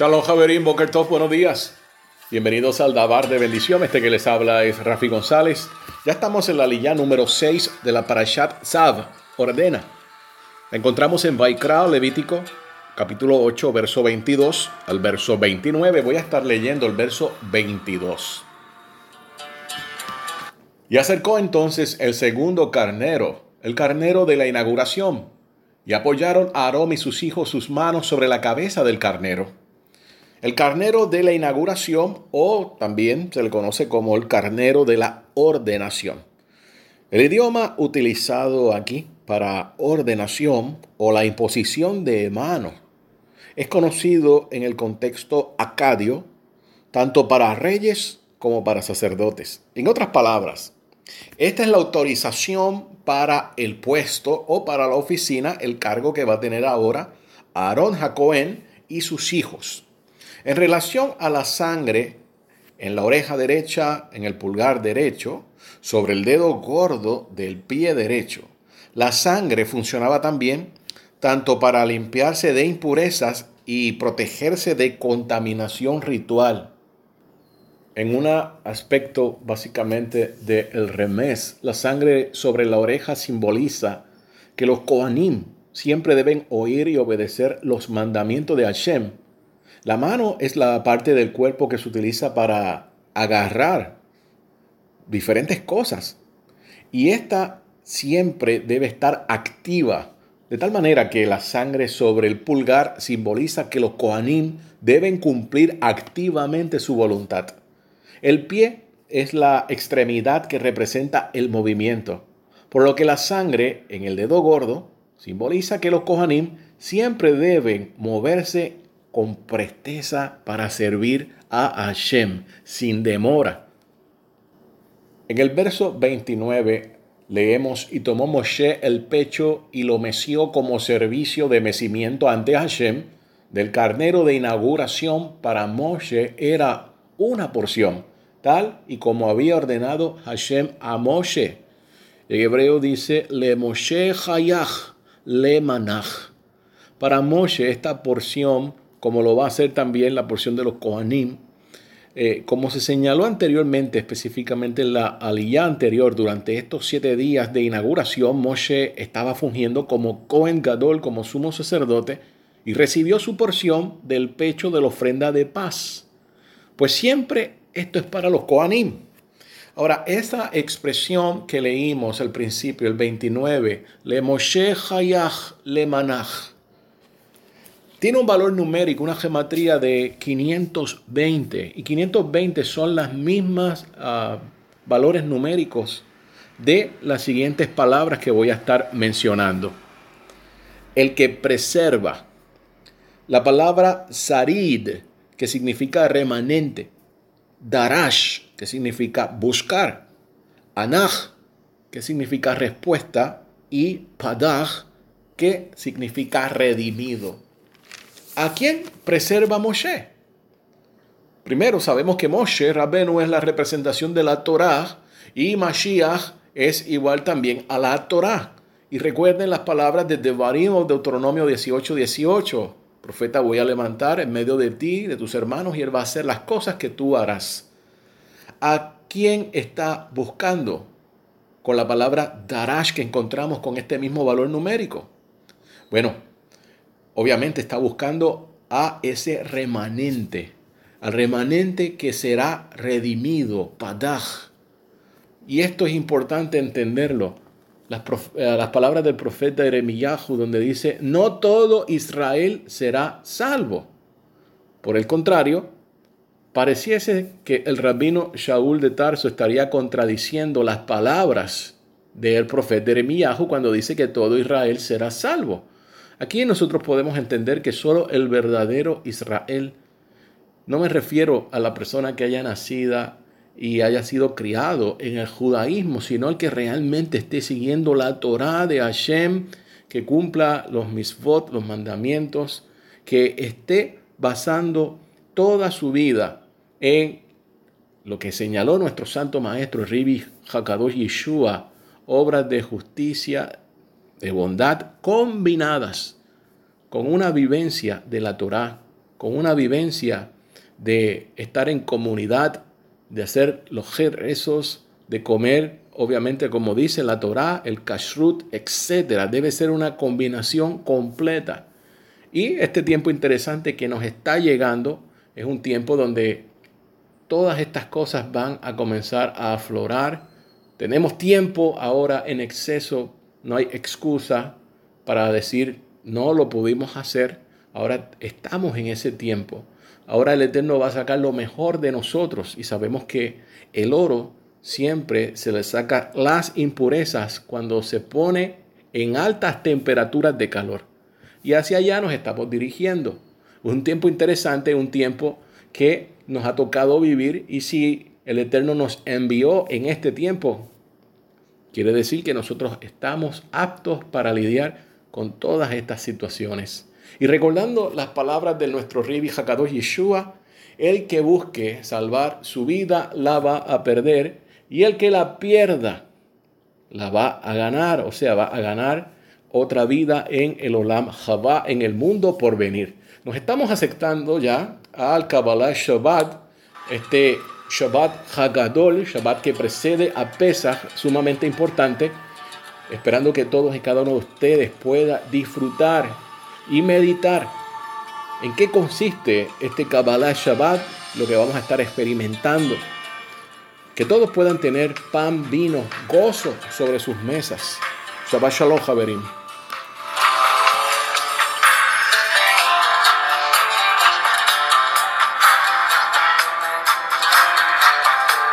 Shalom Javerín, Boker Tov, buenos días. Bienvenidos al Dabar de Bendición. Este que les habla es Rafi González. Ya estamos en la lilla número 6 de la Parashat Zav, ordena. Encontramos en Vaikra, Levítico, capítulo 8, verso 22 al verso 29. Voy a estar leyendo el verso 22. Y acercó entonces el segundo carnero, el carnero de la inauguración, y apoyaron a Aarón y sus hijos sus manos sobre la cabeza del carnero el carnero de la inauguración o también se le conoce como el carnero de la ordenación. El idioma utilizado aquí para ordenación o la imposición de mano es conocido en el contexto acadio tanto para reyes como para sacerdotes. En otras palabras, esta es la autorización para el puesto o para la oficina, el cargo que va a tener ahora Aarón Jacoén y sus hijos. En relación a la sangre en la oreja derecha, en el pulgar derecho, sobre el dedo gordo del pie derecho, la sangre funcionaba también tanto para limpiarse de impurezas y protegerse de contaminación ritual. En un aspecto básicamente del remés, la sangre sobre la oreja simboliza que los Kohanim siempre deben oír y obedecer los mandamientos de Hashem la mano es la parte del cuerpo que se utiliza para agarrar diferentes cosas. Y esta siempre debe estar activa, de tal manera que la sangre sobre el pulgar simboliza que los Kohanim deben cumplir activamente su voluntad. El pie es la extremidad que representa el movimiento, por lo que la sangre en el dedo gordo simboliza que los Kohanim siempre deben moverse con presteza para servir a Hashem sin demora. En el verso 29 leemos, y tomó Moshe el pecho y lo meció como servicio de mecimiento ante Hashem. Del carnero de inauguración para Moshe era una porción, tal y como había ordenado Hashem a Moshe. En hebreo dice, le Moshe Hayach, le Manach. Para Moshe esta porción como lo va a hacer también la porción de los Kohanim. Eh, como se señaló anteriormente, específicamente en la aliyah anterior, durante estos siete días de inauguración, Moshe estaba fungiendo como Kohen Gadol, como sumo sacerdote, y recibió su porción del pecho de la ofrenda de paz. Pues siempre esto es para los Kohanim. Ahora, esa expresión que leímos al principio, el 29, le Moshe Hayach le Manach, tiene un valor numérico, una geometría de 520. Y 520 son las mismas ah, valores numéricos de las siguientes palabras que voy a estar mencionando. El que preserva. La palabra sarid, que significa remanente. Darash, que significa buscar. Anach, que significa respuesta. Y padaj, que significa redimido. ¿A quién preserva Moshe? Primero sabemos que Moshe Rabenu es la representación de la Torá y Mashiach es igual también a la Torá. Y recuerden las palabras de Devarim o Deuteronomio 18, 18. Profeta, voy a levantar en medio de ti, de tus hermanos, y él va a hacer las cosas que tú harás. ¿A quién está buscando? Con la palabra darash que encontramos con este mismo valor numérico. Bueno, obviamente está buscando a ese remanente, al remanente que será redimido, padaj. Y esto es importante entenderlo. Las, eh, las palabras del profeta Eremiyahu, donde dice, no todo Israel será salvo. Por el contrario, pareciese que el rabino Shaul de Tarso estaría contradiciendo las palabras del profeta Eremiyahu cuando dice que todo Israel será salvo. Aquí nosotros podemos entender que solo el verdadero Israel, no me refiero a la persona que haya nacido y haya sido criado en el judaísmo, sino el que realmente esté siguiendo la Torah de Hashem, que cumpla los misvot, los mandamientos, que esté basando toda su vida en lo que señaló nuestro santo maestro Ribi Hakadosh Yeshua, obras de justicia de bondad combinadas con una vivencia de la Torá con una vivencia de estar en comunidad, de hacer los rezos, de comer, obviamente como dice la Torá, el kashrut, etc. Debe ser una combinación completa. Y este tiempo interesante que nos está llegando es un tiempo donde todas estas cosas van a comenzar a aflorar. Tenemos tiempo ahora en exceso, no hay excusa para decir no lo pudimos hacer. Ahora estamos en ese tiempo. Ahora el Eterno va a sacar lo mejor de nosotros y sabemos que el oro siempre se le saca las impurezas cuando se pone en altas temperaturas de calor. Y hacia allá nos estamos dirigiendo. Un tiempo interesante, un tiempo que nos ha tocado vivir y si el Eterno nos envió en este tiempo, quiere decir que nosotros estamos aptos para lidiar con todas estas situaciones. Y recordando las palabras de nuestro Ribi Hakadosh Yeshua, el que busque salvar su vida la va a perder y el que la pierda la va a ganar, o sea, va a ganar otra vida en el Olam Jabá, en el mundo por venir. Nos estamos aceptando ya al Kabbalah Shabbat, este Shabbat Hagadol, Shabbat que precede a Pesach, sumamente importante, esperando que todos y cada uno de ustedes pueda disfrutar y meditar en qué consiste este Kabbalah Shabbat, lo que vamos a estar experimentando. Que todos puedan tener pan, vino, gozo sobre sus mesas. Shabbat Shalom, Javerim.